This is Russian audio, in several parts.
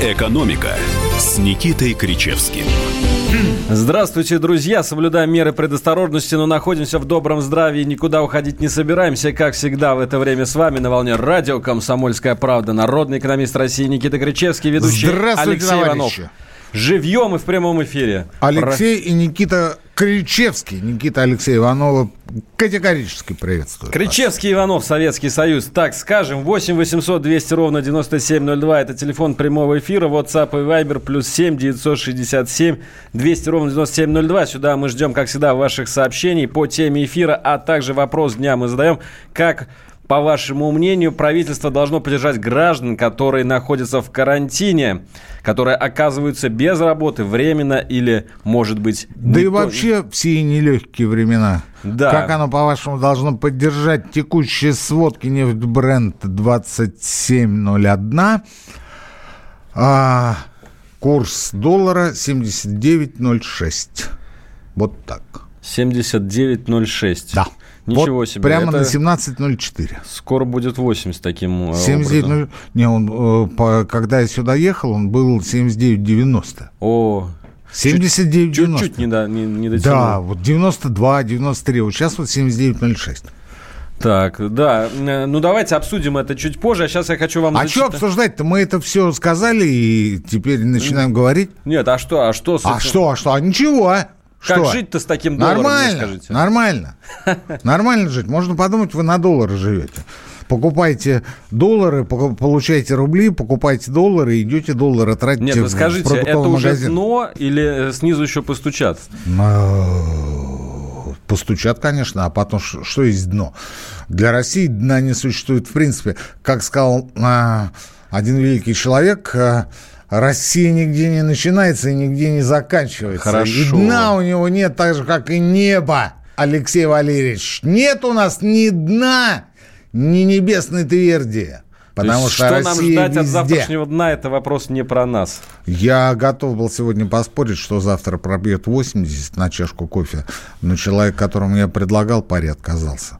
«Экономика» с Никитой Кричевским. Здравствуйте, друзья! Соблюдаем меры предосторожности, но находимся в добром здравии, никуда уходить не собираемся. Как всегда, в это время с вами на волне радио «Комсомольская правда». Народный экономист России Никита Кричевский, ведущий Алексей товарищи. Иванов. Живьем и в прямом эфире. Алексей Про... и Никита Кричевский. Никита Алексей Иванова категорически приветствую. Кричевский Иванов, Советский Союз. Так, скажем, 8 800 200 ровно 9702. Это телефон прямого эфира. WhatsApp и Viber плюс 7 967 200 ровно 9702. Сюда мы ждем, как всегда, ваших сообщений по теме эфира, а также вопрос дня мы задаем. Как по вашему мнению, правительство должно поддержать граждан, которые находятся в карантине, которые оказываются без работы временно или, может быть... Да и вообще все нелегкие времена. Да. Как оно, по-вашему, должно поддержать текущие сводки нефть-бренд 2701, а курс доллара 79,06. Вот так. 79,06. Да. Ничего вот себе. Прямо Это... на 17.04. Скоро будет 8 с таким 79, э, образом. Не, он, э, по, когда я сюда ехал, он был 79.90. О, 79.90. Чуть-чуть не, до, не, не дотянул. Да, вот 92, 93. Вот сейчас вот 79.06. Так, да. Э, ну, давайте обсудим это чуть позже. А сейчас я хочу вам... А зачитать... что обсуждать-то? Мы это все сказали и теперь начинаем говорить. Нет, а что? А что? А что? А что? А ничего, а? Как что? жить-то с таким долларом, нормально? Нормально, нормально жить. Можно подумать, вы на доллары живете. Покупайте доллары, получайте рубли, покупайте доллары, идете доллары тратите Нет, вы скажите, это уже дно или снизу еще постучат? Постучат, конечно, а потом что есть дно? Для России дна не существует в принципе. Как сказал а, один великий человек, а, Россия нигде не начинается и нигде не заканчивается. Хорошо. И дна у него нет, так же, как и небо, Алексей Валерьевич. Нет у нас ни дна, ни небесной тверди. Потому что, что Россия нам ждать везде. от завтрашнего дна, это вопрос не про нас. Я готов был сегодня поспорить, что завтра пробьет 80 на чашку кофе, но человек, которому я предлагал пари, отказался.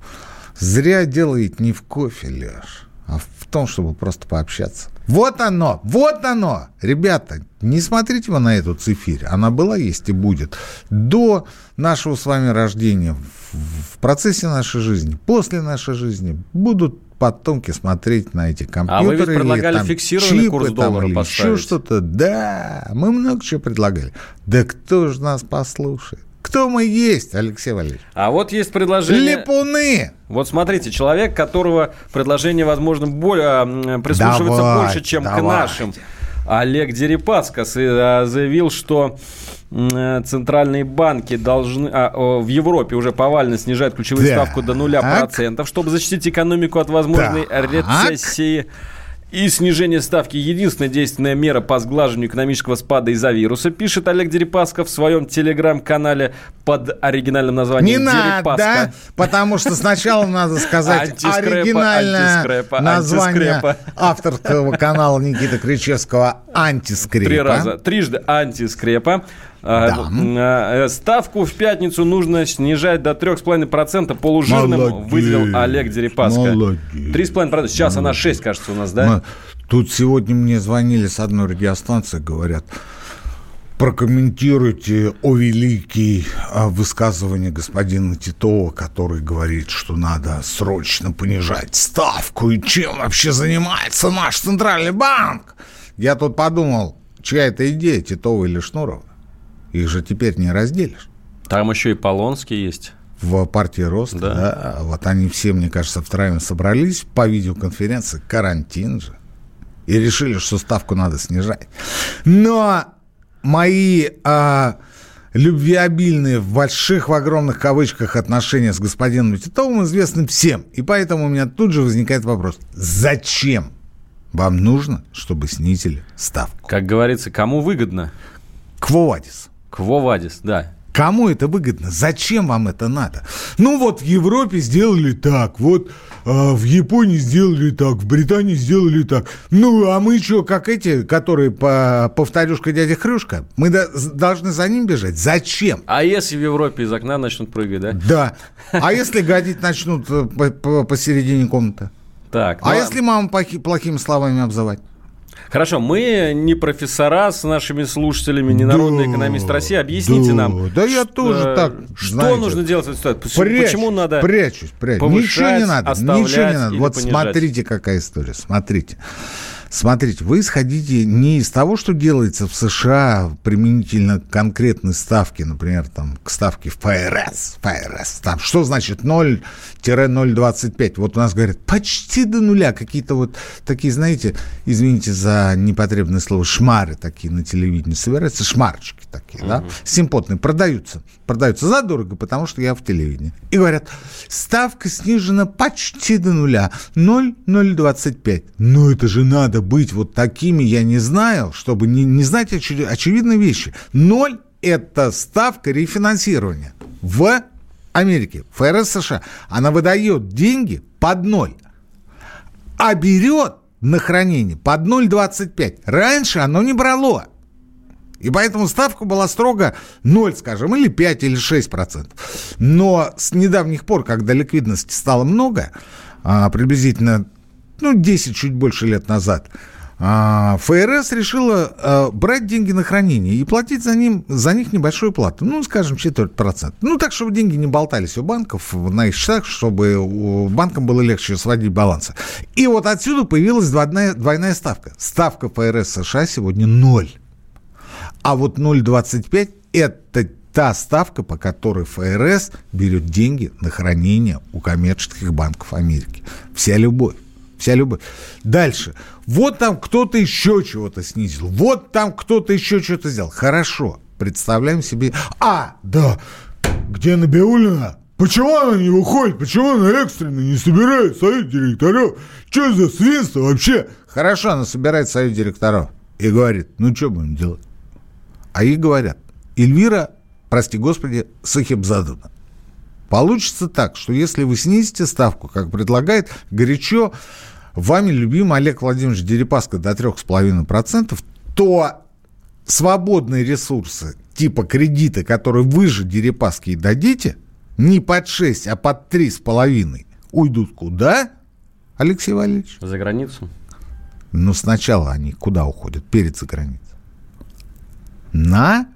Зря делает не в кофе, Леш, а в том, чтобы просто пообщаться. Вот оно, вот оно. Ребята, не смотрите вы на эту цифирь. Она была, есть и будет. До нашего с вами рождения, в процессе нашей жизни, после нашей жизни будут потомки смотреть на эти компьютеры. А вы ведь предлагали или, там, фиксированный чипы, курс доллара там, или поставить. еще что-то. Да, мы много чего предлагали. Да кто же нас послушает? Кто мы есть, Алексей Валерьевич? А вот есть предложение... Липуны! Вот смотрите, человек, которого предложение, возможно, более, а, прислушивается давай, больше, чем давайте. к нашим. Олег Дерипаскас а, заявил, что э, центральные банки должны а, в Европе уже повально снижают ключевую так. ставку до нуля процентов, чтобы защитить экономику от возможной так. рецессии. И снижение ставки – единственная действенная мера по сглаживанию экономического спада из-за вируса, пишет Олег Дерипасков в своем телеграм-канале под оригинальным названием Не Дерипаска. надо, потому что сначала надо сказать оригинальное название авторского канала Никиты Кричевского «Антискрепа». Три раза. Трижды «Антискрепа». А, да. Э, ставку в пятницу нужно снижать до 3,5%. Полужирным Молодец. выделил Олег Дерипаска. Молодец. 3,5%. Сейчас Молодец. она 6, кажется, у нас, да? Тут сегодня мне звонили с одной радиостанции, говорят, прокомментируйте о великий а, высказывание господина Титова, который говорит, что надо срочно понижать ставку. И чем вообще занимается наш центральный банк? Я тут подумал, чья это идея, Титова или Шнурова? Их же теперь не разделишь. Там еще и Полонский есть. В партии Рост, да. да. Вот они все, мне кажется, втроем собрались по видеоконференции. Карантин же. И решили, что ставку надо снижать. Но мои а, любвеобильные, в больших, в огромных кавычках отношения с господином Титовым известны всем. И поэтому у меня тут же возникает вопрос. Зачем вам нужно, чтобы снизили ставку? Как говорится, кому выгодно? Квовадис. Квовадис, да. Кому это выгодно? Зачем вам это надо? Ну вот в Европе сделали так, вот а в Японии сделали так, в Британии сделали так. Ну, а мы что, как эти, которые по повторюшка дядя Хрюшка? Мы до, должны за ним бежать? Зачем? А если в Европе из окна начнут прыгать, да? Да. А если гадить начнут э, посередине комнаты? Так. А ну, если маму плохими словами обзывать? Хорошо, мы не профессора с нашими слушателями, не народный да, экономист России. Объясните да, нам. Да я тоже так. Что знаете, нужно делать в этой ситуации? Почему, прячусь, почему надо прячусь, прячусь. Ничего не надо, ничего не надо. Вот понижать? смотрите, какая история. Смотрите. Смотрите, вы исходите не из того, что делается в США применительно к конкретной ставке, например, там, к ставке в ФРС, ФРС, там, что значит 0-0,25? Вот у нас говорят, почти до нуля, какие-то вот такие, знаете, извините за непотребное слово, шмары такие на телевидении собираются, шмарочки такие, угу. да, симпотные, продаются, продаются задорого, потому что я в телевидении. И говорят, ставка снижена почти до нуля, 0,025. Ну, это же надо надо быть вот такими, я не знаю, чтобы не, не знать очи- очевидные вещи. Ноль – это ставка рефинансирования в Америке, ФРС США. Она выдает деньги под ноль, а берет на хранение под 0,25. Раньше оно не брало. И поэтому ставка была строго 0, скажем, или 5, или 6 процентов. Но с недавних пор, когда ликвидности стало много, а, приблизительно ну, 10, чуть больше лет назад, а, ФРС решила а, брать деньги на хранение и платить за, ним, за них небольшую плату, ну, скажем, четверть процента. Ну, так, чтобы деньги не болтались у банков на их счетах, чтобы банкам было легче сводить балансы. И вот отсюда появилась двойная, двойная ставка. Ставка ФРС США сегодня ноль. А вот 0,25 – это та ставка, по которой ФРС берет деньги на хранение у коммерческих банков Америки. Вся любовь. Вся любовь. Дальше. Вот там кто-то еще чего-то снизил. Вот там кто-то еще что-то сделал. Хорошо. Представляем себе... А, да. Где Набиулина? Почему она не выходит? Почему она экстренно не собирает совет директоров? Что за свинство вообще? Хорошо, она собирает совет директоров. И говорит, ну что будем делать? А ей говорят, Эльвира, прости господи, Сахибзадовна, Получится так, что если вы снизите ставку, как предлагает горячо вами любимый Олег Владимирович Дерипаска до 3,5%, то свободные ресурсы типа кредита, которые вы же Дерипаски дадите, не под 6, а под 3,5, уйдут куда, Алексей Валерьевич? За границу. Ну, сначала они куда уходят? Перед за границей. На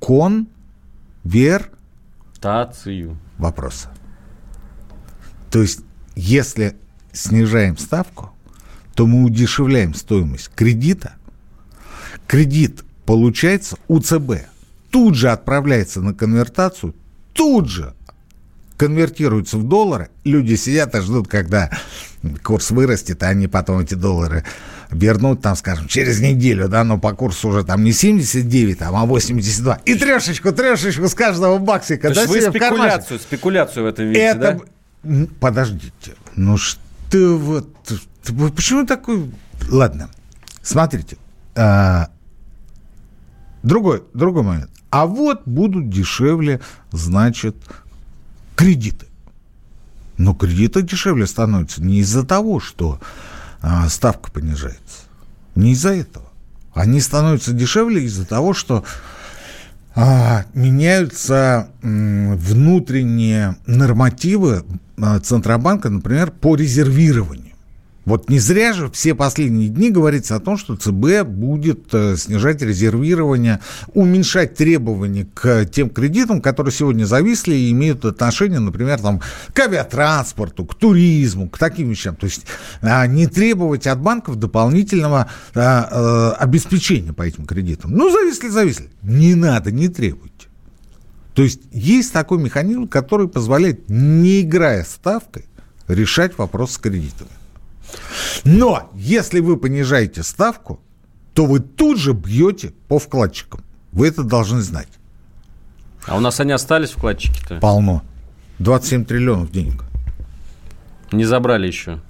конвертацию вопроса. То есть, если снижаем ставку, то мы удешевляем стоимость кредита. Кредит получается у ЦБ. Тут же отправляется на конвертацию, тут же конвертируется в доллары. Люди сидят и ждут, когда курс вырастет, а они потом эти доллары вернут, там, скажем, через неделю, да, но по курсу уже там не 79, там, а 82. И трешечку, трешечку с каждого баксика. То да, вы спекуляцию, спекуляцию в этом видите, Это... да? Подождите, ну что вот... Почему такой... Ладно, смотрите. А... Другой, другой момент. А вот будут дешевле, значит, кредиты. Но кредиты дешевле становятся не из-за того, что ставка понижается. Не из-за этого. Они становятся дешевле из-за того, что а, меняются м, внутренние нормативы а, Центробанка, например, по резервированию. Вот не зря же все последние дни говорится о том, что ЦБ будет э, снижать резервирование, уменьшать требования к тем кредитам, которые сегодня зависли и имеют отношение, например, там, к авиатранспорту, к туризму, к таким вещам. То есть а, не требовать от банков дополнительного а, а, обеспечения по этим кредитам. Ну, зависли, зависли. Не надо, не требуйте. То есть есть такой механизм, который позволяет, не играя ставкой, решать вопрос с кредитами. Но если вы понижаете ставку, то вы тут же бьете по вкладчикам. Вы это должны знать. А у нас они остались, вкладчики-то? Полно. 27 триллионов денег. Не забрали еще.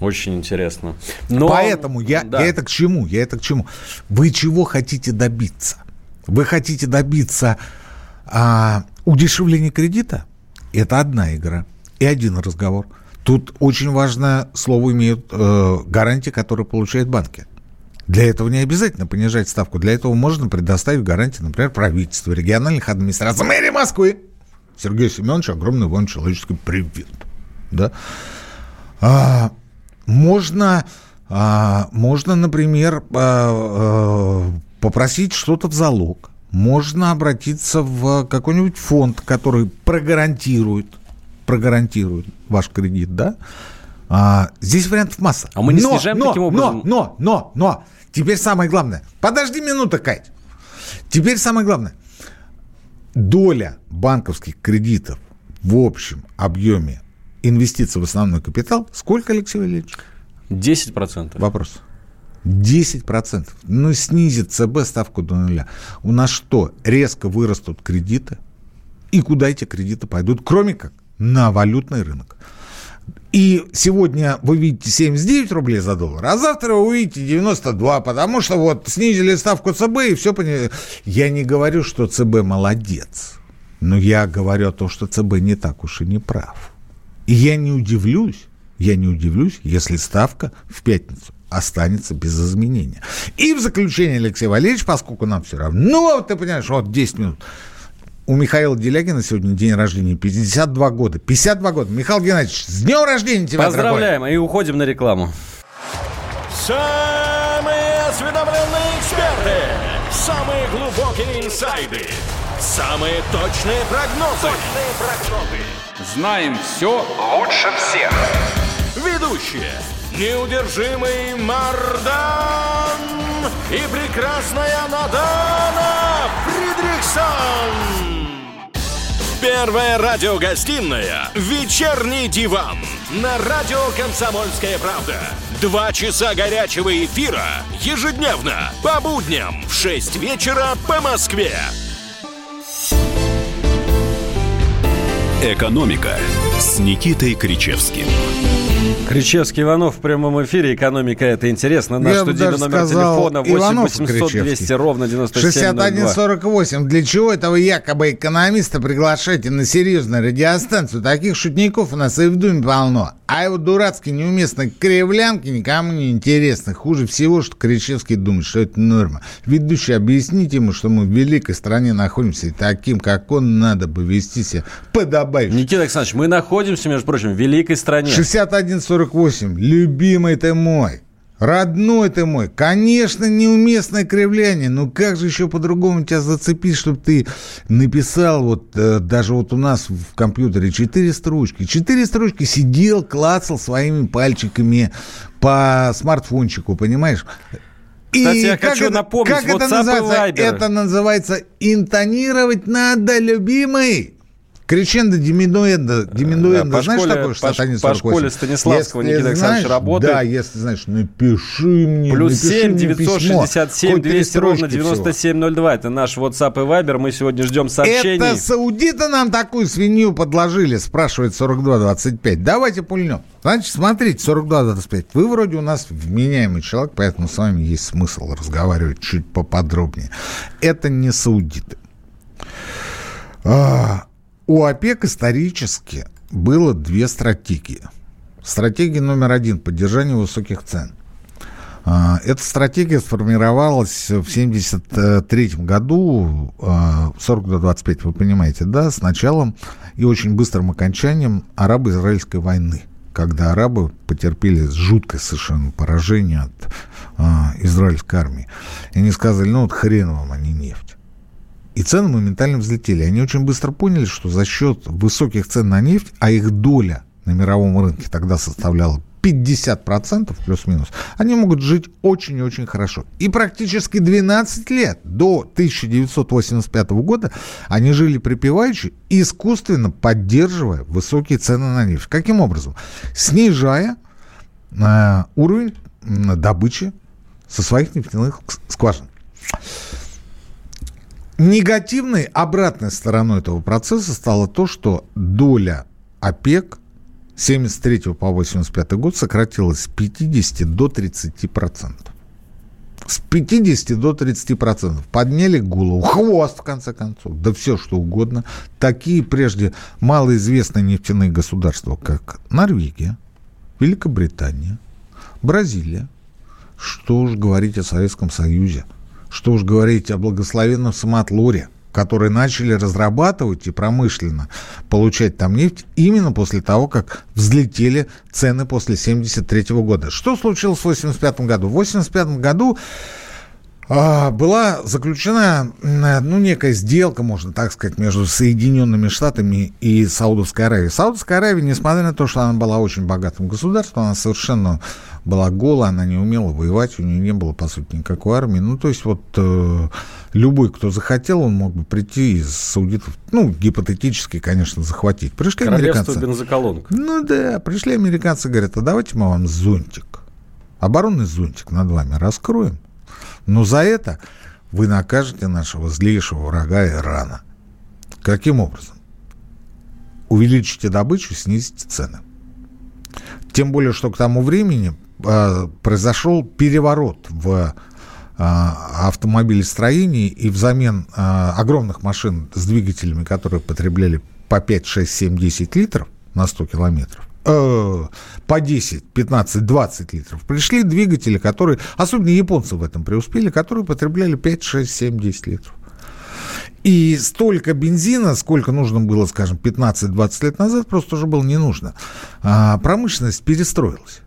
Очень интересно. Но... Поэтому я, да. я это к чему? Я это к чему? Вы чего хотите добиться? Вы хотите добиться а, удешевления кредита? Это одна игра и один разговор – Тут очень важное слово имеют э, гарантии, которые получают банки. Для этого не обязательно понижать ставку. Для этого можно предоставить гарантии, например, правительству, региональных администраций, мэрии Москвы. Сергей Семенович, огромный вам человеческий привет. Да? А, можно А, можно, например, а, а, попросить что-то в залог. Можно обратиться в какой-нибудь фонд, который прогарантирует, прогарантирует ваш кредит, да? А, здесь вариантов масса. А мы не но, снижаем но, таким образом? Но, но, но, но, теперь самое главное. Подожди минуту, Кать. Теперь самое главное. Доля банковских кредитов в общем объеме инвестиций в основной капитал сколько, Алексей Валерьевич? 10%. Вопрос. 10%. Ну, снизит ЦБ ставку до нуля. У нас что, резко вырастут кредиты? И куда эти кредиты пойдут? Кроме как на валютный рынок. И сегодня вы видите 79 рублей за доллар, а завтра вы увидите 92, потому что вот снизили ставку ЦБ и все поняли. Я не говорю, что ЦБ молодец, но я говорю о том, что ЦБ не так уж и не прав. И я не удивлюсь, я не удивлюсь, если ставка в пятницу останется без изменения. И в заключение, Алексей Валерьевич, поскольку нам все равно, ну, ты понимаешь, вот 10 минут, у Михаила Делягина сегодня день рождения, 52 года. 52 года. Михаил Геннадьевич, с днем рождения тебя, Поздравляем, дорогой. и уходим на рекламу. Самые осведомленные эксперты, самые глубокие инсайды, самые точные прогнозы. Точные прогнозы. Знаем все лучше всех. Ведущие. Неудержимый Мардан и прекрасная Надана Фридрихсон. Первая радиогостинная «Вечерний диван» на радио «Комсомольская правда». Два часа горячего эфира ежедневно по будням в 6 вечера по Москве. «Экономика» с Никитой Кричевским. Кричевский Иванов в прямом эфире. Экономика это интересно. Наш Я студийный номер телефона 8 800 200 ровно 9702. 6148. Для чего этого якобы экономиста приглашаете на серьезную радиостанцию? Таких шутников у нас и в Думе полно. А его дурацкие неуместные кривлянки никому не интересны. Хуже всего, что Кричевский думает, что это норма. Ведущий, объясните ему, что мы в великой стране находимся, и таким, как он, надо бы вести себя подобающе. Никита Александрович, мы находимся, между прочим, в великой стране. 6148. Любимый ты мой. Родной ты мой, конечно, неуместное кривляние, но как же еще по-другому тебя зацепить, чтобы ты написал вот э, даже вот у нас в компьютере четыре строчки. Четыре строчки сидел, клацал своими пальчиками по смартфончику, понимаешь? Кстати, и я как хочу это, напомнить, как это называется? Это называется интонировать надо, любимый. Крещендо, диминуэндо. Диминуэндо, да, знаешь школе, такое, что по, по школе Станиславского если Никита Александрович работает. Да, если знаешь, напиши мне, Плюс напиши 7 967 200 ровно 9702. Это наш WhatsApp и Viber. Мы сегодня ждем сообщений. Это саудиты нам такую свинью подложили, спрашивает 4225. Давайте пульнем. Значит, смотрите, 42-25. Вы вроде у нас вменяемый человек, поэтому с вами есть смысл разговаривать чуть поподробнее. Это не саудиты. А, у ОПЕК исторически было две стратегии. Стратегия номер один – поддержание высоких цен. А, эта стратегия сформировалась в 1973 году, 40 до 25, вы понимаете, да, с началом и очень быстрым окончанием арабо-израильской войны, когда арабы потерпели жуткое совершенно поражение от а, израильской армии. И они сказали, ну вот хрен вам, а не нефть. И цены моментально взлетели. Они очень быстро поняли, что за счет высоких цен на нефть, а их доля на мировом рынке тогда составляла 50% плюс-минус, они могут жить очень и очень хорошо. И практически 12 лет до 1985 года они жили припеваючи, искусственно поддерживая высокие цены на нефть. Каким образом? Снижая э, уровень добычи со своих нефтяных скважин. Негативной обратной стороной этого процесса стало то, что доля ОПЕК с 73 по 85 год сократилась с 50 до 30 процентов. С 50 до 30 процентов. Подняли голову, хвост, в конце концов, да все что угодно. Такие прежде малоизвестные нефтяные государства, как Норвегия, Великобритания, Бразилия, что уж говорить о Советском Союзе – что уж говорить о благословенном Самотлоре, которые начали разрабатывать и промышленно получать там нефть именно после того, как взлетели цены после 1973 года. Что случилось в 1985 году? В 1985 году а, была заключена, ну, некая сделка, можно так сказать, между Соединенными Штатами и Саудовской Аравией. Саудовская Аравия, несмотря на то, что она была очень богатым государством, она совершенно была голая, она не умела воевать, у нее не было, по сути, никакой армии. Ну, то есть вот э, любой, кто захотел, он мог бы прийти из саудитов, ну, гипотетически, конечно, захватить. Пришли американцы. бензоколонка. Ну да, пришли американцы, говорят, а давайте мы вам зонтик, оборонный зонтик над вами раскроем. Но за это вы накажете нашего злейшего врага Ирана. Каким образом? Увеличите добычу, снизите цены. Тем более, что к тому времени произошел переворот в э, автомобилестроении, и взамен э, огромных машин с двигателями, которые потребляли по 5, 6, 7, 10 литров на 100 километров, Э, по 10, 15, 20 литров. Пришли двигатели, которые, особенно японцы в этом преуспели, которые потребляли 5, 6, 7, 10 литров. И столько бензина, сколько нужно было, скажем, 15-20 лет назад, просто уже было не нужно. А промышленность перестроилась.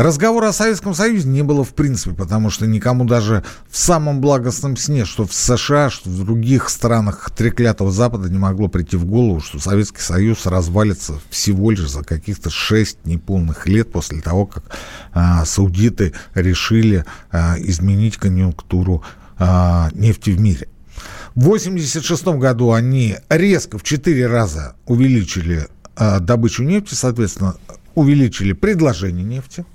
Разговора о Советском Союзе не было в принципе, потому что никому даже в самом благостном сне, что в США, что в других странах треклятого Запада не могло прийти в голову, что Советский Союз развалится всего лишь за каких-то шесть неполных лет после того, как а, саудиты решили а, изменить конъюнктуру а, нефти в мире. В 1986 году они резко в четыре раза увеличили а, добычу нефти, соответственно, увеличили предложение нефти –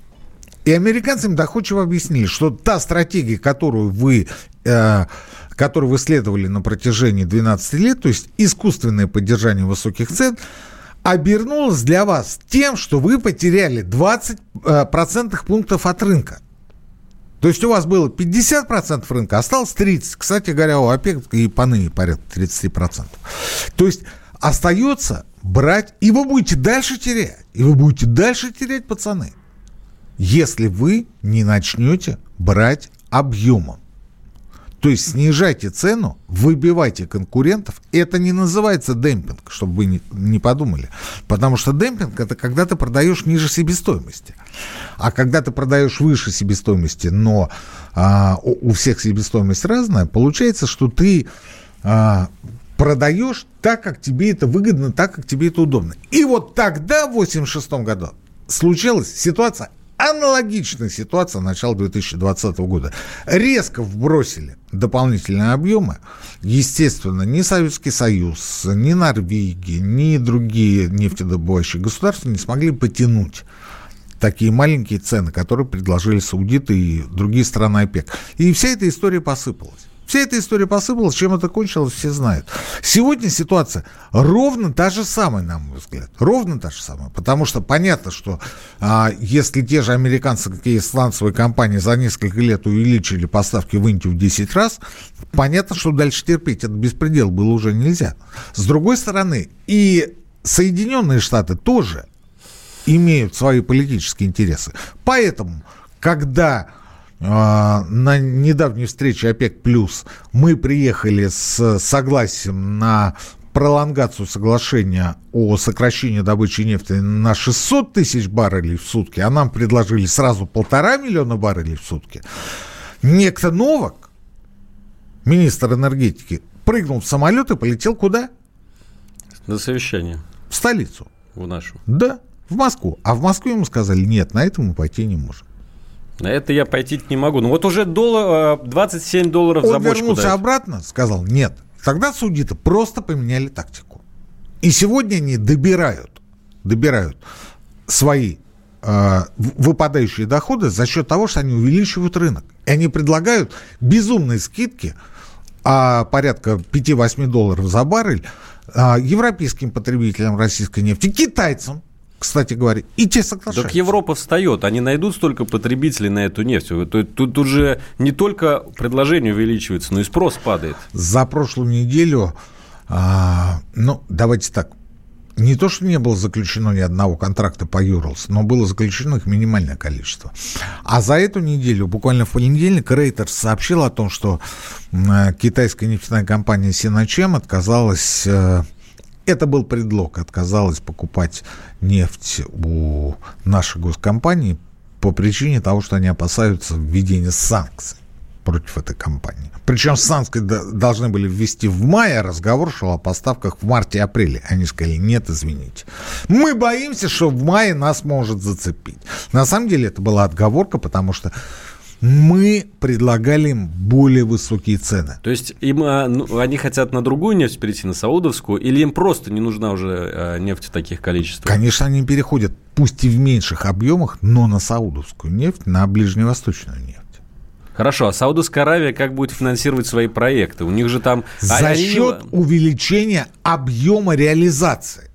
и американцам доходчиво объяснили, что та стратегия, которую вы, э, которую вы следовали на протяжении 12 лет, то есть искусственное поддержание высоких цен, обернулась для вас тем, что вы потеряли 20 э, процентных пунктов от рынка. То есть у вас было 50% рынка, осталось 30%. Кстати говоря, у ОПЕК и поныне порядка 30%. То есть остается брать, и вы будете дальше терять. И вы будете дальше терять, пацаны если вы не начнете брать объемом. То есть снижайте цену, выбивайте конкурентов. Это не называется демпинг, чтобы вы не, подумали. Потому что демпинг это когда ты продаешь ниже себестоимости. А когда ты продаешь выше себестоимости, но а, у, у всех себестоимость разная, получается, что ты а, продаешь так, как тебе это выгодно, так, как тебе это удобно. И вот тогда, в 1986 году, случилась ситуация Аналогичная ситуация начала 2020 года. Резко вбросили дополнительные объемы. Естественно, ни Советский Союз, ни Норвегия, ни другие нефтедобывающие государства не смогли потянуть такие маленькие цены, которые предложили саудиты и другие страны ОПЕК. И вся эта история посыпалась. Вся эта история посыпалась, чем это кончилось, все знают. Сегодня ситуация ровно та же самая, на мой взгляд. Ровно та же самая. Потому что понятно, что а, если те же американцы, какие сланцевые компании за несколько лет увеличили поставки в Индию в 10 раз, понятно, что дальше терпеть этот беспредел было уже нельзя. С другой стороны, и Соединенные Штаты тоже имеют свои политические интересы. Поэтому, когда на недавней встрече ОПЕК+, плюс мы приехали с согласием на пролонгацию соглашения о сокращении добычи нефти на 600 тысяч баррелей в сутки, а нам предложили сразу полтора миллиона баррелей в сутки, некто Новак, министр энергетики, прыгнул в самолет и полетел куда? На совещание. В столицу. В нашу. Да, в Москву. А в Москве ему сказали, нет, на это мы пойти не можем. На это я пойти не могу. Ну вот уже доллар, 27 долларов Он за бочку вернулся дать. обратно, сказал, нет. Тогда судиты просто поменяли тактику. И сегодня они добирают, добирают свои э, выпадающие доходы за счет того, что они увеличивают рынок. И они предлагают безумные скидки, а порядка 5-8 долларов за баррель, э, европейским потребителям российской нефти, китайцам, кстати говоря, и те соглашаются. Так Европа встает, они найдут столько потребителей на эту нефть. Тут, тут, тут же не только предложение увеличивается, но и спрос падает. За прошлую неделю, а, ну, давайте так, не то, что не было заключено ни одного контракта по Юрлс, но было заключено их минимальное количество. А за эту неделю, буквально в понедельник, Рейтерс сообщил о том, что китайская нефтяная компания Синачем отказалась э, это был предлог, отказалась покупать нефть у нашей госкомпании по причине того, что они опасаются введения санкций против этой компании. Причем санкции должны были ввести в мае, разговор шел о поставках в марте-апреле. Они сказали, нет, извините. Мы боимся, что в мае нас может зацепить. На самом деле это была отговорка, потому что мы предлагали им более высокие цены. То есть им, а, ну, они хотят на другую нефть перейти, на саудовскую, или им просто не нужна уже а, нефть в таких количествах? Конечно, они переходят, пусть и в меньших объемах, но на саудовскую нефть, на ближневосточную нефть. Хорошо, а Саудовская Аравия как будет финансировать свои проекты? У них же там... За они... счет увеличения объема реализации.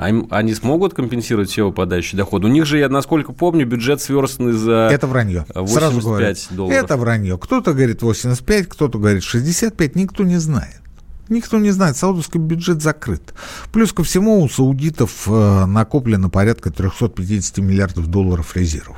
Они смогут компенсировать все выпадающие доходы? У них же, я насколько помню, бюджет сверстан за Это вранье. 85 Сразу говорю, долларов. Это вранье. Кто-то говорит 85, кто-то говорит 65, никто не знает. Никто не знает, саудовский бюджет закрыт. Плюс ко всему у саудитов э, накоплено порядка 350 миллиардов долларов резервов.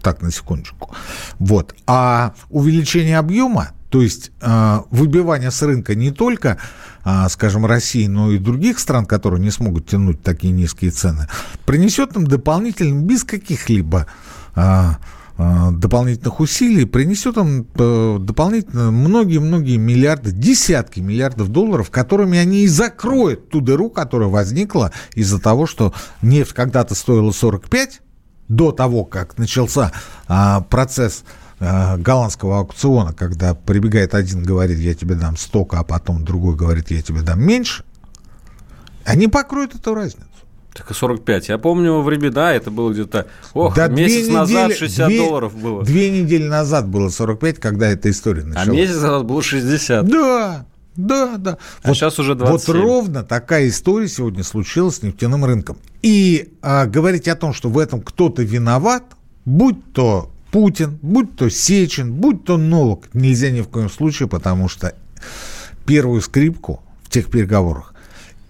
Так, на секундочку. Вот. А увеличение объема, то есть э, выбивание с рынка не только а, скажем, России, но и других стран, которые не смогут тянуть такие низкие цены, принесет им дополнительно, без каких-либо а, а, дополнительных усилий, принесет им э, дополнительно многие-многие миллиарды, десятки миллиардов долларов, которыми они и закроют ту дыру, которая возникла из-за того, что нефть когда-то стоила 45, до того, как начался а, процесс Э, голландского аукциона, когда прибегает один, говорит, я тебе дам столько, а потом другой говорит, я тебе дам меньше, они покроют эту разницу. Так и 45. Я помню времена, это было где-то... Ох, да месяц недели, назад 60 две, долларов было. Две недели назад было 45, когда эта история началась. А месяц назад было 60. Да, да, да. А вот, сейчас уже 27. Вот ровно такая история сегодня случилась с нефтяным рынком. И а, говорить о том, что в этом кто-то виноват, будь то Путин, будь то Сечин, будь то Новок, нельзя ни в коем случае, потому что первую скрипку в тех переговорах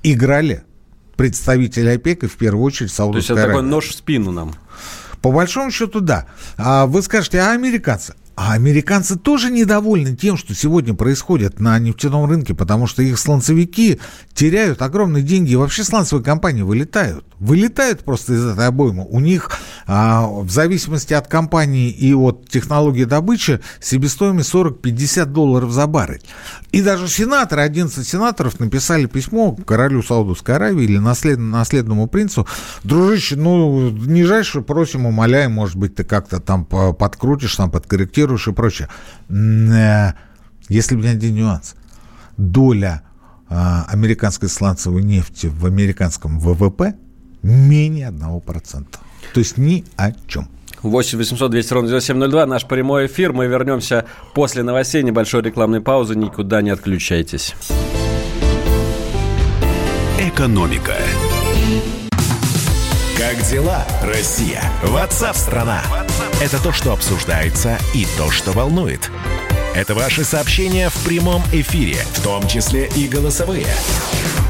играли представители ОПЕК и в первую очередь Саудовская То есть это такой нож в спину нам. По большому счету, да. А вы скажете, а американцы? А американцы тоже недовольны тем, что сегодня происходит на нефтяном рынке, потому что их сланцевики теряют огромные деньги, и вообще сланцевые компании вылетают. Вылетают просто из этой обоймы. У них а, в зависимости от компании и от технологии добычи себестоимость 40-50 долларов за баррель. И даже сенаторы, 11 сенаторов написали письмо королю Саудовской Аравии или наслед, наследному принцу. Дружище, ну, нижайше просим, умоляем, может быть, ты как-то там подкрутишь, там подкорректируешь и прочее. Э, если бы не один нюанс. Доля а, американской сланцевой нефти в американском ВВП менее 1%. То есть ни о чем. 8 800 200 ровно 9702, наш прямой эфир. Мы вернемся после новостей, небольшой рекламной паузы. Никуда не отключайтесь. Экономика. Как дела, Россия? Ватсап-страна! Это то, что обсуждается и то, что волнует. Это ваши сообщения в прямом эфире, в том числе и голосовые.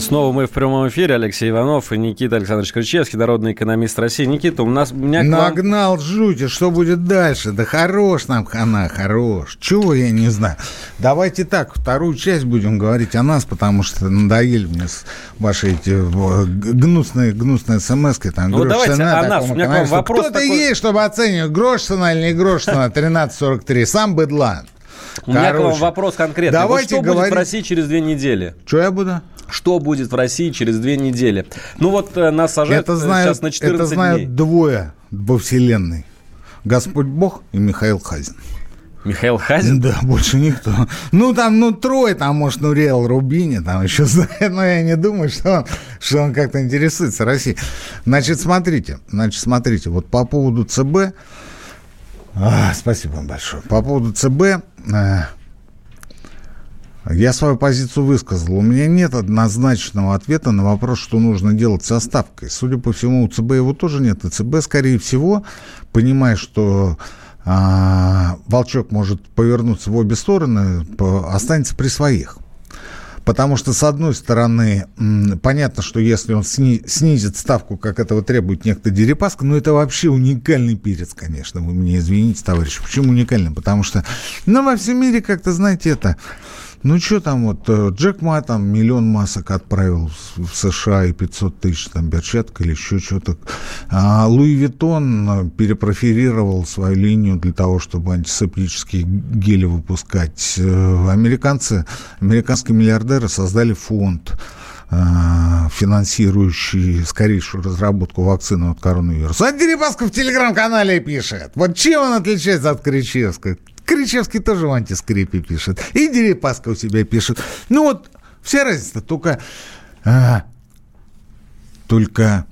Снова мы в прямом эфире. Алексей Иванов и Никита Александрович Кричевский, народный экономист России. Никита, у нас... У меня Нагнал вам... жути, что будет дальше? Да хорош нам хана, хорош. Чего я не знаю. Давайте так, вторую часть будем говорить о нас, потому что надоели мне ваши эти гнусные, гнусные смс там, Ну давайте цена, о нас. У меня к вам вопрос Кто такой... есть, чтобы оценивать, грош цена или не грош цена, 13.43. Сам быдлан. У меня к вам вопрос конкретный. Давайте вот что говорить... будет в России через две недели? Что я буду? Что будет в России через две недели? Ну вот э, нас сажают это знают, сейчас на 14 Это знают дней. двое во Вселенной. Господь Бог и Михаил Хазин. Михаил Хазин? Да, больше никто. Ну, там, ну, трое, там, может, ну, Реал Рубини, там еще знает, но я не думаю, что он, что он как-то интересуется Россией. Значит, смотрите, значит, смотрите, вот по поводу ЦБ, а, спасибо вам большое, по поводу ЦБ, а, Я свою позицию высказал. У меня нет однозначного ответа на вопрос, что нужно делать со ставкой. Судя по всему, у ЦБ его тоже нет. И ЦБ, скорее всего, понимая, что а, Волчок может повернуться в обе стороны, по, останется при своих. Потому что, с одной стороны, понятно, что если он снизит ставку, как этого требует некто Дерипаска, ну, это вообще уникальный перец, конечно. Вы мне извините, товарищи. Почему уникальный? Потому что, ну, во всем мире как-то, знаете, это ну, что там вот, э, Джек Ма там миллион масок отправил в США и 500 тысяч там перчаток или еще что-то. А Луи Виттон э, перепрофилировал свою линию для того, чтобы антисептические гели выпускать. Э, американцы, американские миллиардеры создали фонд финансирующий скорейшую разработку вакцины от коронавируса. А Дерипаска в телеграм-канале пишет. Вот чем он отличается от Кричевской? Кричевский тоже в антискрипе пишет. И Дерипаска у себя пишет. Ну вот, вся разница, только... А, только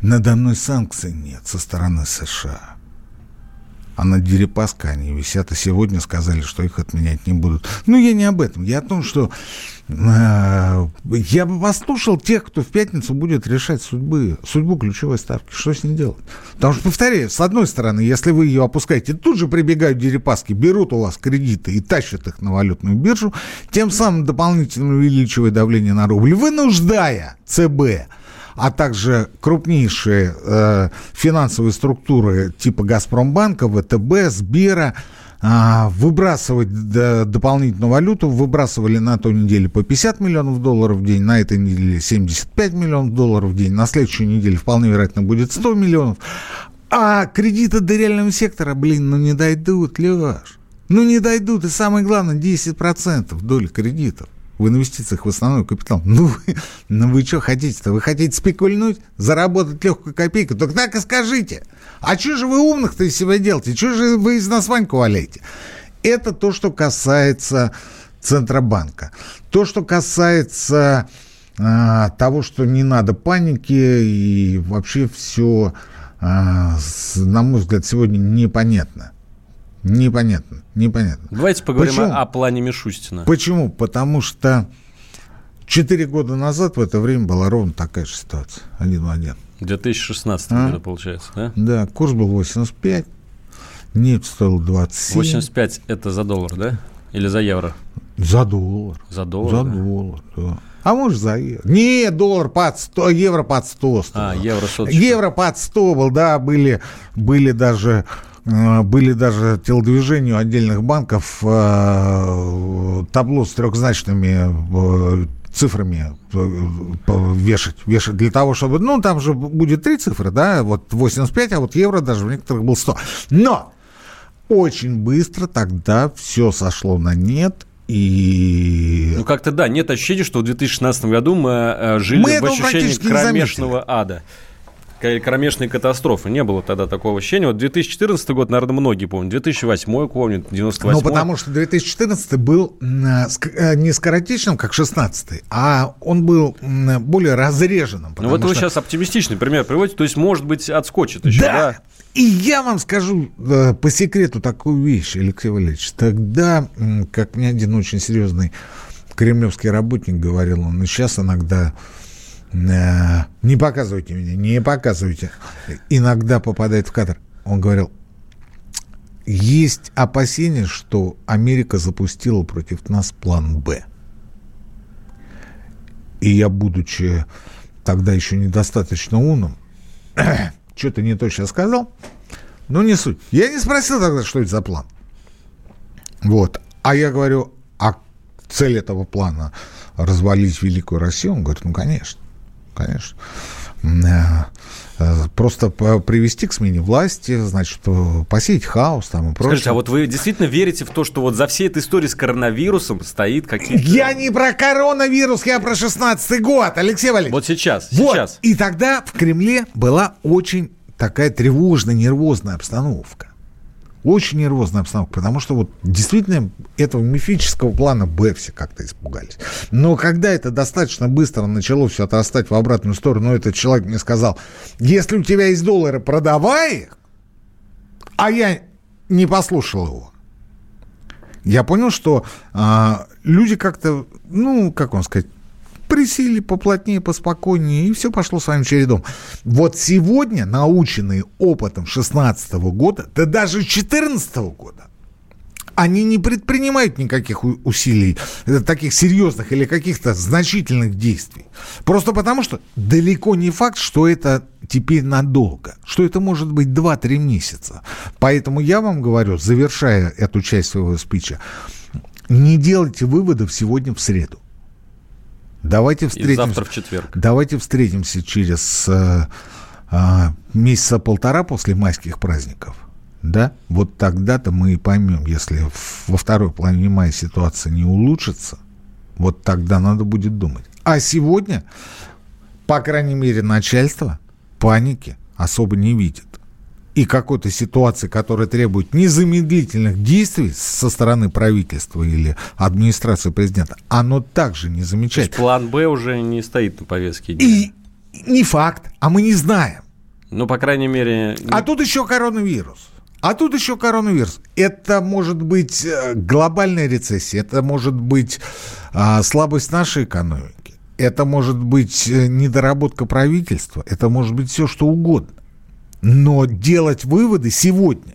надо мной санкций нет со стороны США. А на Дерипаска они висят, и сегодня сказали, что их отменять не будут. Ну, я не об этом. Я о том, что э, я бы послушал тех, кто в пятницу будет решать судьбы, судьбу ключевой ставки. Что с ней делать? Потому что, повторяю, с одной стороны, если вы ее опускаете, тут же прибегают Дерипаски, берут у вас кредиты и тащат их на валютную биржу, тем самым дополнительно увеличивая давление на рубль, вынуждая ЦБ а также крупнейшие э, финансовые структуры типа Газпромбанка, ВТБ, Сбера, э, выбрасывать дополнительную валюту, выбрасывали на той неделе по 50 миллионов долларов в день, на этой неделе 75 миллионов долларов в день, на следующей неделе вполне вероятно будет 100 миллионов. А кредиты до реального сектора, блин, ну не дойдут, Леш. Ну не дойдут, и самое главное, 10% доли кредитов в инвестициях в основной капитал. Ну вы, ну вы что хотите-то? Вы хотите спекульнуть, заработать легкую копейку? Так так и скажите. А что же вы умных-то из себя делаете? Что же вы из нас Ваньку валяете? Это то, что касается Центробанка. То, что касается а, того, что не надо паники и вообще все, а, на мой взгляд, сегодня непонятно. Непонятно, непонятно. Давайте поговорим Почему? о плане Мишустина. Почему? Потому что четыре года назад в это время была ровно такая же ситуация. Один в один. 2016 а? года, получается, да? Да, курс был 85, нефть стоил 27. 85 это за доллар, да? Или за евро? За доллар. За доллар? За да? доллар, да. А может за евро. Не, доллар под 100, евро под 100 стоил. А, евро соточка. Евро под 100 был, да, были, были даже были даже телодвижению отдельных банков э, табло с трехзначными э, цифрами вешать, вешать для того, чтобы, ну, там же будет три цифры, да, вот 85, а вот евро даже в некоторых был 100. Но очень быстро тогда все сошло на нет, и... Ну, как-то да, нет ощущения, что в 2016 году мы жили мы в ощущении кромешного ада кромешной катастрофы. Не было тогда такого ощущения. Вот 2014 год, наверное, многие помнят. 2008 помнят, 98 Ну, потому что 2014 был э, не скоротечным, как 16 а он был более разреженным. Ну, вот что... вы сейчас оптимистичный пример приводите, то есть, может быть, отскочит еще, да? да? И я вам скажу э, по секрету такую вещь, Алексей Валерьевич. Тогда, как мне один очень серьезный кремлевский работник говорил, он и сейчас иногда не показывайте меня, не показывайте. Иногда попадает в кадр. Он говорил, есть опасения, что Америка запустила против нас план «Б». И я, будучи тогда еще недостаточно умным, что-то не то сейчас сказал, но не суть. Я не спросил тогда, что это за план. Вот. А я говорю, а цель этого плана развалить Великую Россию? Он говорит, ну, конечно конечно. Э, э, просто привести к смене власти, значит, посеять хаос там и прочее. Скажите, а вот вы действительно верите в то, что вот за всей этой историей с коронавирусом стоит какие-то... Я не про коронавирус, я про 16 год, Алексей Валерьевич. Вот сейчас, вот. сейчас. И тогда в Кремле была очень такая тревожная, нервозная обстановка очень нервозная обстановка, потому что вот действительно этого мифического плана Б все как-то испугались. Но когда это достаточно быстро начало все отрастать в обратную сторону, этот человек мне сказал, если у тебя есть доллары, продавай их, а я не послушал его. Я понял, что а, люди как-то, ну, как вам сказать, присели поплотнее, поспокойнее, и все пошло своим чередом. Вот сегодня, наученные опытом 16 года, да даже 14 года, они не предпринимают никаких усилий, э, таких серьезных или каких-то значительных действий. Просто потому, что далеко не факт, что это теперь надолго, что это может быть 2-3 месяца. Поэтому я вам говорю, завершая эту часть своего спича, не делайте выводов сегодня в среду. Давайте встретимся. И завтра в четверг. Давайте встретимся через э, э, месяца полтора после майских праздников да, вот тогда-то мы и поймем, если во второй половине мая ситуация не улучшится, вот тогда надо будет думать. А сегодня, по крайней мере, начальство паники особо не видит. И какой-то ситуации, которая требует незамедлительных действий со стороны правительства или администрации президента, оно также не замечает. план «Б» уже не стоит на повестке дня. И не факт, а мы не знаем. Ну, по крайней мере... А тут еще коронавирус. А тут еще коронавирус. Это может быть э, глобальная рецессия, это может быть а, слабость нашей экономики, это может быть э, недоработка правительства, это может быть все что угодно. Но делать выводы сегодня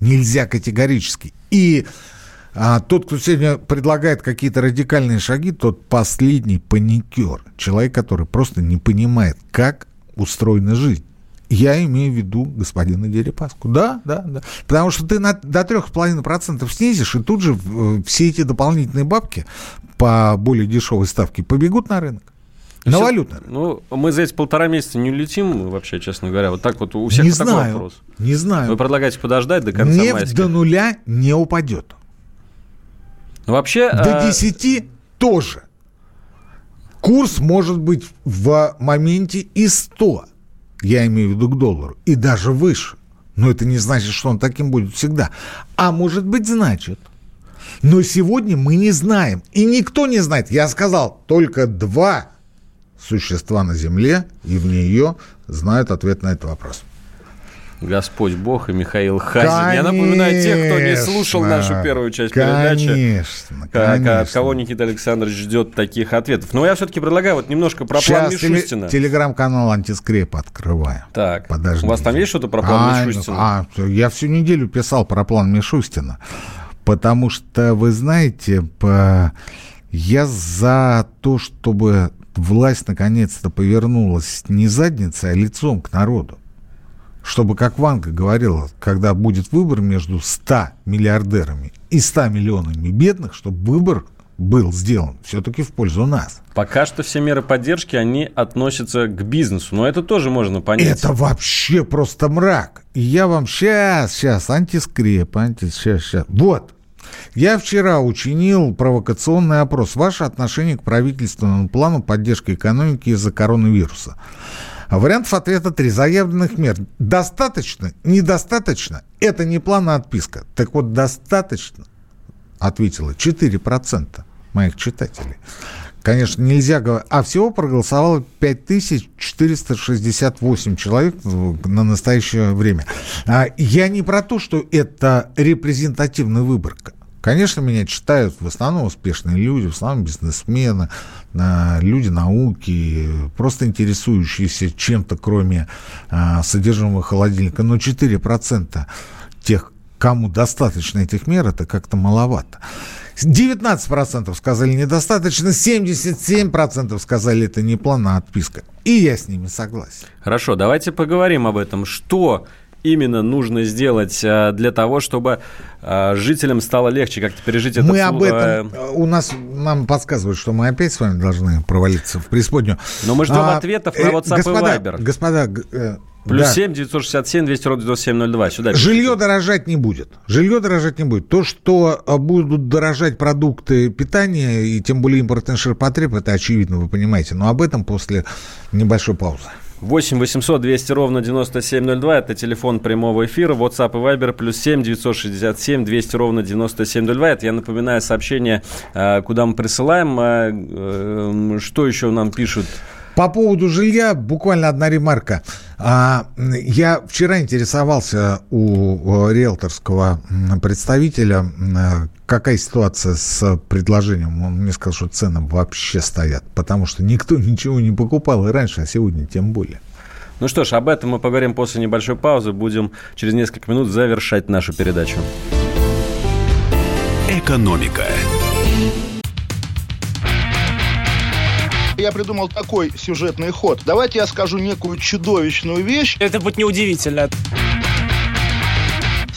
нельзя категорически. И а, тот, кто сегодня предлагает какие-то радикальные шаги, тот последний паникер. Человек, который просто не понимает, как устроена жизнь. Я имею в виду господина Дерипаску. Да, да, да. Потому что ты на, до 3,5% снизишь, и тут же э, все эти дополнительные бабки по более дешевой ставке побегут на рынок. На валютный Ну, мы за эти полтора месяца не улетим, вообще, честно говоря. Вот так вот у всех не знаю, вопрос. Не знаю. Вы предлагаете подождать до конца Нефть майских. до нуля не упадет. Ну, вообще... До а... 10 тоже. Курс может быть в моменте и 100 я имею в виду к доллару, и даже выше. Но это не значит, что он таким будет всегда. А может быть, значит. Но сегодня мы не знаем. И никто не знает. Я сказал, только два существа на Земле и в нее знают ответ на этот вопрос. Господь Бог и Михаил Хазин. Конечно, Я напоминаю тех, кто не слушал нашу первую часть конечно, передачи. Конечно. От кого Никита Александрович ждет таких ответов. Но я все-таки предлагаю вот немножко про Сейчас план Мишустина. Теле- телеграм-канал антискреп открываю. Так. Подожди. У вас там есть что-то про план а, Мишустина? А, я всю неделю писал про план Мишустина. Потому что, вы знаете, по... я за то, чтобы власть наконец-то повернулась не задницей, а лицом к народу чтобы, как Ванга говорила, когда будет выбор между 100 миллиардерами и 100 миллионами бедных, чтобы выбор был сделан все-таки в пользу нас. Пока что все меры поддержки, они относятся к бизнесу, но это тоже можно понять. Это вообще просто мрак. И я вам сейчас, сейчас, антискреп, анти, сейчас, сейчас. Вот, я вчера учинил провокационный опрос. Ваше отношение к правительственному плану поддержки экономики из-за коронавируса. Вариантов ответа три. Заявленных мер достаточно, недостаточно. Это не план, а отписка. Так вот, достаточно, ответило 4% моих читателей. Конечно, нельзя говорить. А всего проголосовало 5468 человек на настоящее время. А я не про то, что это репрезентативная выборка. Конечно, меня читают в основном успешные люди, в основном бизнесмены, люди науки, просто интересующиеся чем-то, кроме а, содержимого холодильника. Но 4% тех, кому достаточно этих мер, это как-то маловато. 19% сказали недостаточно, 77% сказали это не план, а отписка. И я с ними согласен. Хорошо, давайте поговорим об этом. Что именно нужно сделать э, для того, чтобы э, жителям стало легче как-то пережить это? Мы об этом, э, у нас, нам подсказывают, что мы опять с вами должны провалиться в преисподнюю. Но мы ждем а, ответов на WhatsApp господа, и Viber. Господа, Плюс да. 7 967 200 ровно 9702. Сюда пишите. Жилье дорожать не будет. Жилье дорожать не будет. То, что будут дорожать продукты питания и тем более импортный ширпотреб, это очевидно, вы понимаете. Но об этом после небольшой паузы. 8 800 200 ровно 9702. Это телефон прямого эфира. WhatsApp и Viber плюс 7 967 200 ровно 9702. Это я напоминаю сообщение, э, куда мы присылаем. Э, э, что еще нам пишут? По поводу жилья буквально одна ремарка. А, я вчера интересовался у риэлторского представителя, какая ситуация с предложением? Он мне сказал, что цены вообще стоят, потому что никто ничего не покупал и раньше, а сегодня тем более. Ну что ж, об этом мы поговорим после небольшой паузы. Будем через несколько минут завершать нашу передачу. Экономика. Я придумал такой сюжетный ход. Давайте я скажу некую чудовищную вещь. Это будет неудивительно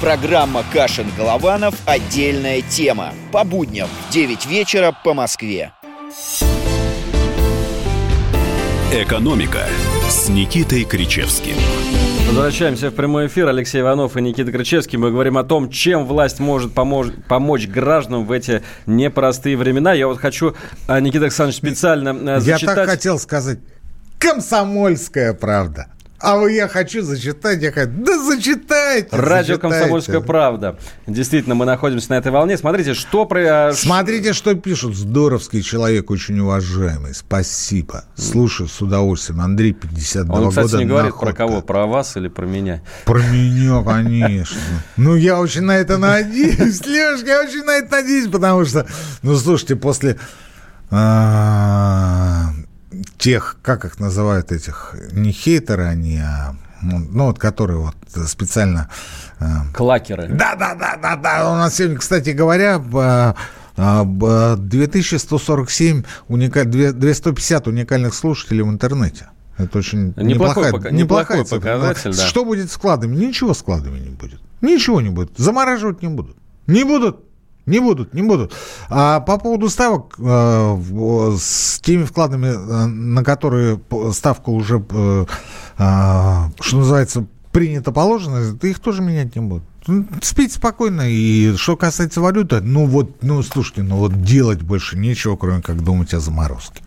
Программа «Кашин-Голованов. Отдельная тема». По будням в 9 вечера по Москве. «Экономика» с Никитой Кричевским. Возвращаемся в прямой эфир. Алексей Иванов и Никита Кричевский. Мы говорим о том, чем власть может помож... помочь гражданам в эти непростые времена. Я вот хочу, а, Никита Александрович, специально зачитать... Я так хотел сказать. Комсомольская правда. А вы я хочу зачитать, я хочу, да зачитайте. Радио зачитайте. «Комсомольская правда». Действительно, мы находимся на этой волне. Смотрите, что... Про... Смотрите, что пишут. Здоровский человек, очень уважаемый. Спасибо. Слушаю с удовольствием. Андрей, 52 Он, кстати, года. не говорит находка. про кого? Про вас или про меня? Про меня, конечно. Ну, я очень на это надеюсь. Лешка, я очень на это надеюсь, потому что, ну, слушайте, после а, тех, как их называют этих, не хейтеры они, а ну, вот которые вот специально... Э, Клакеры. Да, да, да, да, да. У нас сегодня, кстати говоря, 2147 уникаль... 250 уникальных слушателей в интернете. Это очень неплохой, неплохая, пока, неплохая показатель. Да. Что будет с складами? Ничего складами не будет. Ничего не будет. Замораживать не будут. Не будут. Не будут, не будут. А по поводу ставок, э, с теми вкладами, э, на которые ставка уже, э, что называется, принято положено, их тоже менять не будут. Ну, спите спокойно. И что касается валюты, ну вот, ну слушайте, ну вот делать больше нечего, кроме как думать о заморозке.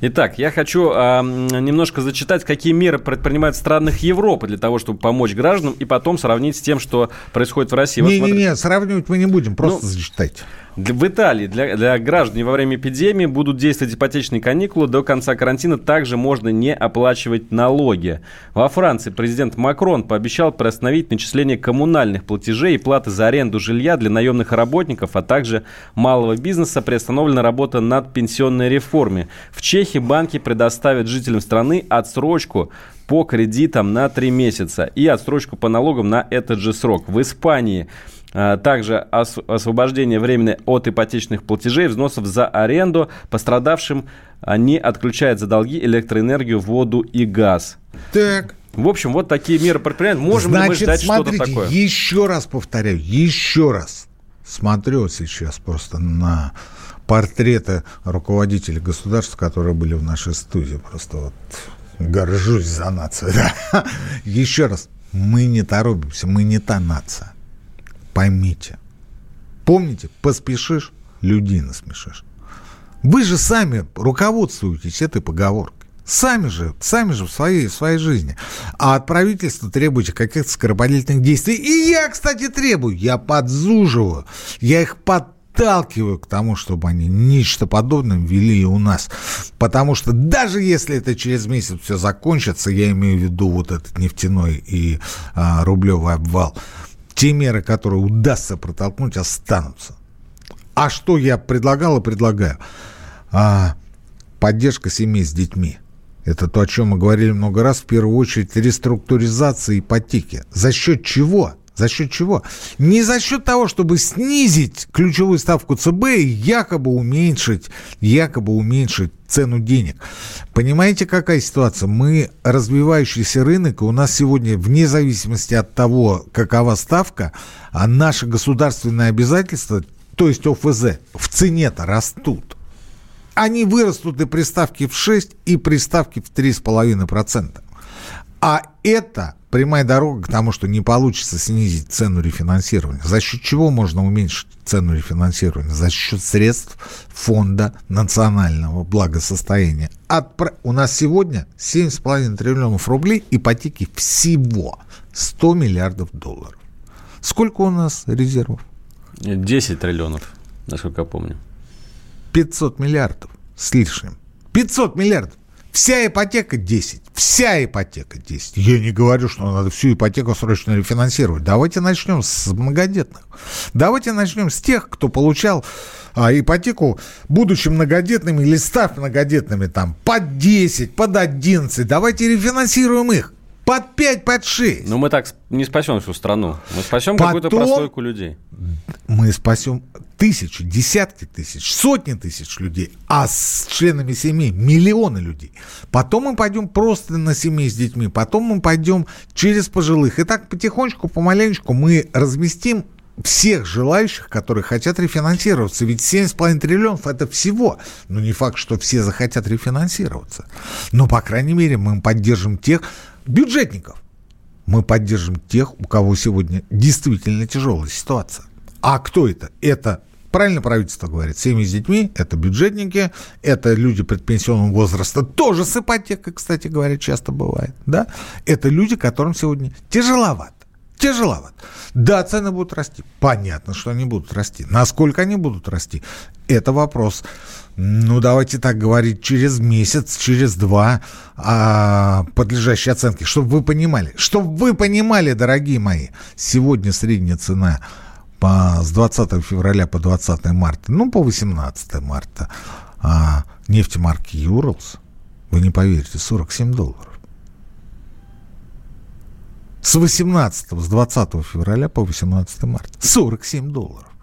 Итак, я хочу э, немножко зачитать, какие меры предпринимают страны Европы для того, чтобы помочь гражданам, и потом сравнить с тем, что происходит в России. Не-не-не, вот сравнивать мы не будем, просто ну, зачитайте. В Италии для, для граждан во время эпидемии будут действовать ипотечные каникулы. До конца карантина также можно не оплачивать налоги. Во Франции президент Макрон пообещал приостановить начисление коммунальных платежей и платы за аренду жилья для наемных работников, а также малого бизнеса. Приостановлена работа над пенсионной реформой. В Чехии банки предоставят жителям страны отсрочку по кредитам на 3 месяца и отсрочку по налогам на этот же срок. В Испании а, также освобождение временное от ипотечных платежей, взносов за аренду. Пострадавшим они отключают за долги электроэнергию, воду и газ. Так. В общем, вот такие меры предпринимают. Можем Значит, ли мы ждать смотрите, что-то такое? еще раз повторяю, еще раз. Смотрю сейчас просто на портреты руководителей государств, которые были в нашей студии. Просто вот горжусь за нацию. Да. Еще раз, мы не торопимся, мы не та нация поймите. Помните, поспешишь, людей насмешишь. Вы же сами руководствуетесь этой поговоркой. Сами же, сами же в своей, в своей жизни. А от правительства требуете каких-то скоропалительных действий. И я, кстати, требую. Я подзуживаю. Я их подталкиваю к тому, чтобы они нечто подобное ввели и у нас. Потому что даже если это через месяц все закончится, я имею в виду вот этот нефтяной и а, рублевый обвал, те меры, которые удастся протолкнуть, останутся. А что я предлагал и предлагаю? А, поддержка семей с детьми. Это то, о чем мы говорили много раз. В первую очередь реструктуризация ипотеки. За счет чего? За счет чего? Не за счет того, чтобы снизить ключевую ставку ЦБ и якобы уменьшить, якобы уменьшить цену денег. Понимаете, какая ситуация? Мы развивающийся рынок, и у нас сегодня, вне зависимости от того, какова ставка, а наши государственные обязательства, то есть ОФЗ, в цене-то растут. Они вырастут и при ставке в 6, и при ставке в 3,5%. А это прямая дорога к тому, что не получится снизить цену рефинансирования. За счет чего можно уменьшить цену рефинансирования? За счет средств фонда национального благосостояния. От, у нас сегодня 7,5 триллионов рублей ипотеки всего 100 миллиардов долларов. Сколько у нас резервов? 10 триллионов, насколько я помню. 500 миллиардов с лишним. 500 миллиардов. Вся ипотека 10. Вся ипотека 10. Я не говорю, что надо всю ипотеку срочно рефинансировать. Давайте начнем с многодетных. Давайте начнем с тех, кто получал а, ипотеку, будучи многодетными или став многодетными, там, под 10, под 11. Давайте рефинансируем их. Под 5, под 6. Но мы так не спасем всю страну. Мы спасем какую-то прослойку людей. Мы спасем тысячи, десятки тысяч, сотни тысяч людей, а с членами семей миллионы людей. Потом мы пойдем просто на семей с детьми, потом мы пойдем через пожилых. И так потихонечку, помаленечку мы разместим всех желающих, которые хотят рефинансироваться. Ведь 7,5 триллионов – это всего. Но не факт, что все захотят рефинансироваться. Но, по крайней мере, мы поддержим тех, бюджетников. Мы поддержим тех, у кого сегодня действительно тяжелая ситуация. А кто это? Это правильно правительство говорит, семьи с детьми, это бюджетники, это люди предпенсионного возраста, тоже с ипотекой, кстати говоря, часто бывает, да? Это люди, которым сегодня тяжеловато. Тяжеловато. Да, цены будут расти. Понятно, что они будут расти. Насколько они будут расти, это вопрос ну, давайте так говорить, через месяц, через два а, подлежащей оценки, чтобы вы понимали, чтобы вы понимали, дорогие мои, сегодня средняя цена по, с 20 февраля по 20 марта, ну, по 18 марта, а, нефти марки Юрлс, вы не поверите, 47 долларов. С 18, с 20 февраля по 18 марта 47 долларов.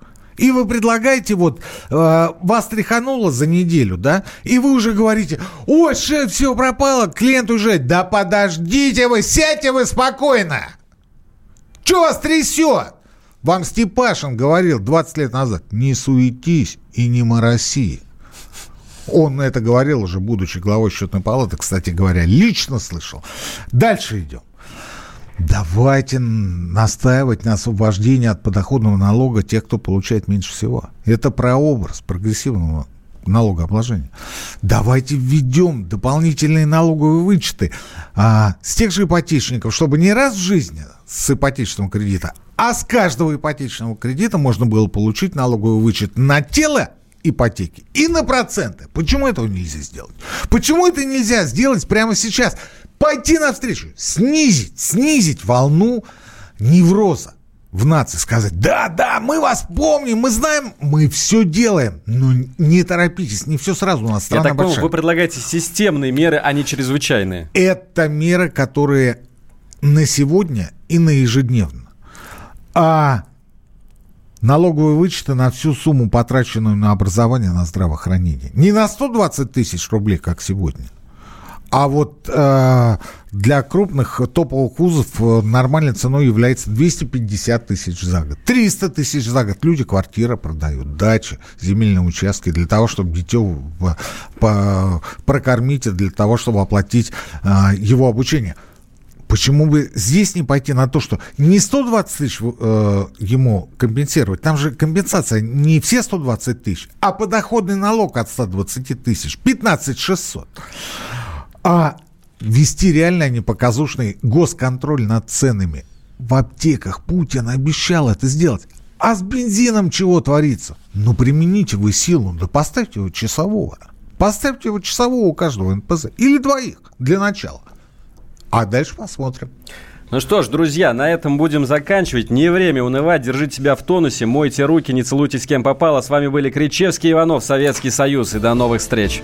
И вы предлагаете, вот, э, вас тряхануло за неделю, да, и вы уже говорите, ой, шеф, все пропало, клиент уезжает. Да подождите вы, сядьте вы спокойно. Че вас трясет? Вам Степашин говорил 20 лет назад, не суетись и не мороси. Он это говорил уже, будучи главой счетной палаты, кстати говоря, лично слышал. Дальше идем. Давайте настаивать на освобождении от подоходного налога тех, кто получает меньше всего. Это прообраз прогрессивного налогообложения. Давайте введем дополнительные налоговые вычеты а, с тех же ипотечников, чтобы не раз в жизни с ипотечного кредита, а с каждого ипотечного кредита можно было получить налоговый вычет на тело ипотеки и на проценты. Почему этого нельзя сделать? Почему это нельзя сделать прямо сейчас? Пойти навстречу, снизить, снизить волну невроза в нации, сказать, да, да, мы вас помним, мы знаем, мы все делаем, но не торопитесь, не все сразу у нас страна Я так большая. понял, вы предлагаете системные меры, а не чрезвычайные. Это меры, которые на сегодня и на ежедневно. А налоговые вычеты на всю сумму, потраченную на образование, на здравоохранение. Не на 120 тысяч рублей, как сегодня – а вот э, для крупных топовых вузов э, нормальной ценой является 250 тысяч за год. 300 тысяч за год. Люди квартиры продают, дачи, земельные участки для того, чтобы дитё прокормить и для того, чтобы оплатить э, его обучение. Почему бы здесь не пойти на то, что не 120 тысяч э, ему компенсировать, там же компенсация не все 120 тысяч, а подоходный налог от 120 тысяч, 15 600 а вести реально непоказушный госконтроль над ценами. В аптеках Путин обещал это сделать. А с бензином чего творится? Ну, примените вы силу, да поставьте его часового. Поставьте его часового у каждого НПЗ. Или двоих, для начала. А дальше посмотрим. Ну что ж, друзья, на этом будем заканчивать. Не время унывать, держите себя в тонусе, мойте руки, не целуйте с кем попало. С вами были Кричевский и Иванов, Советский Союз. И до новых встреч.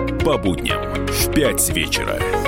По будням в 5 вечера.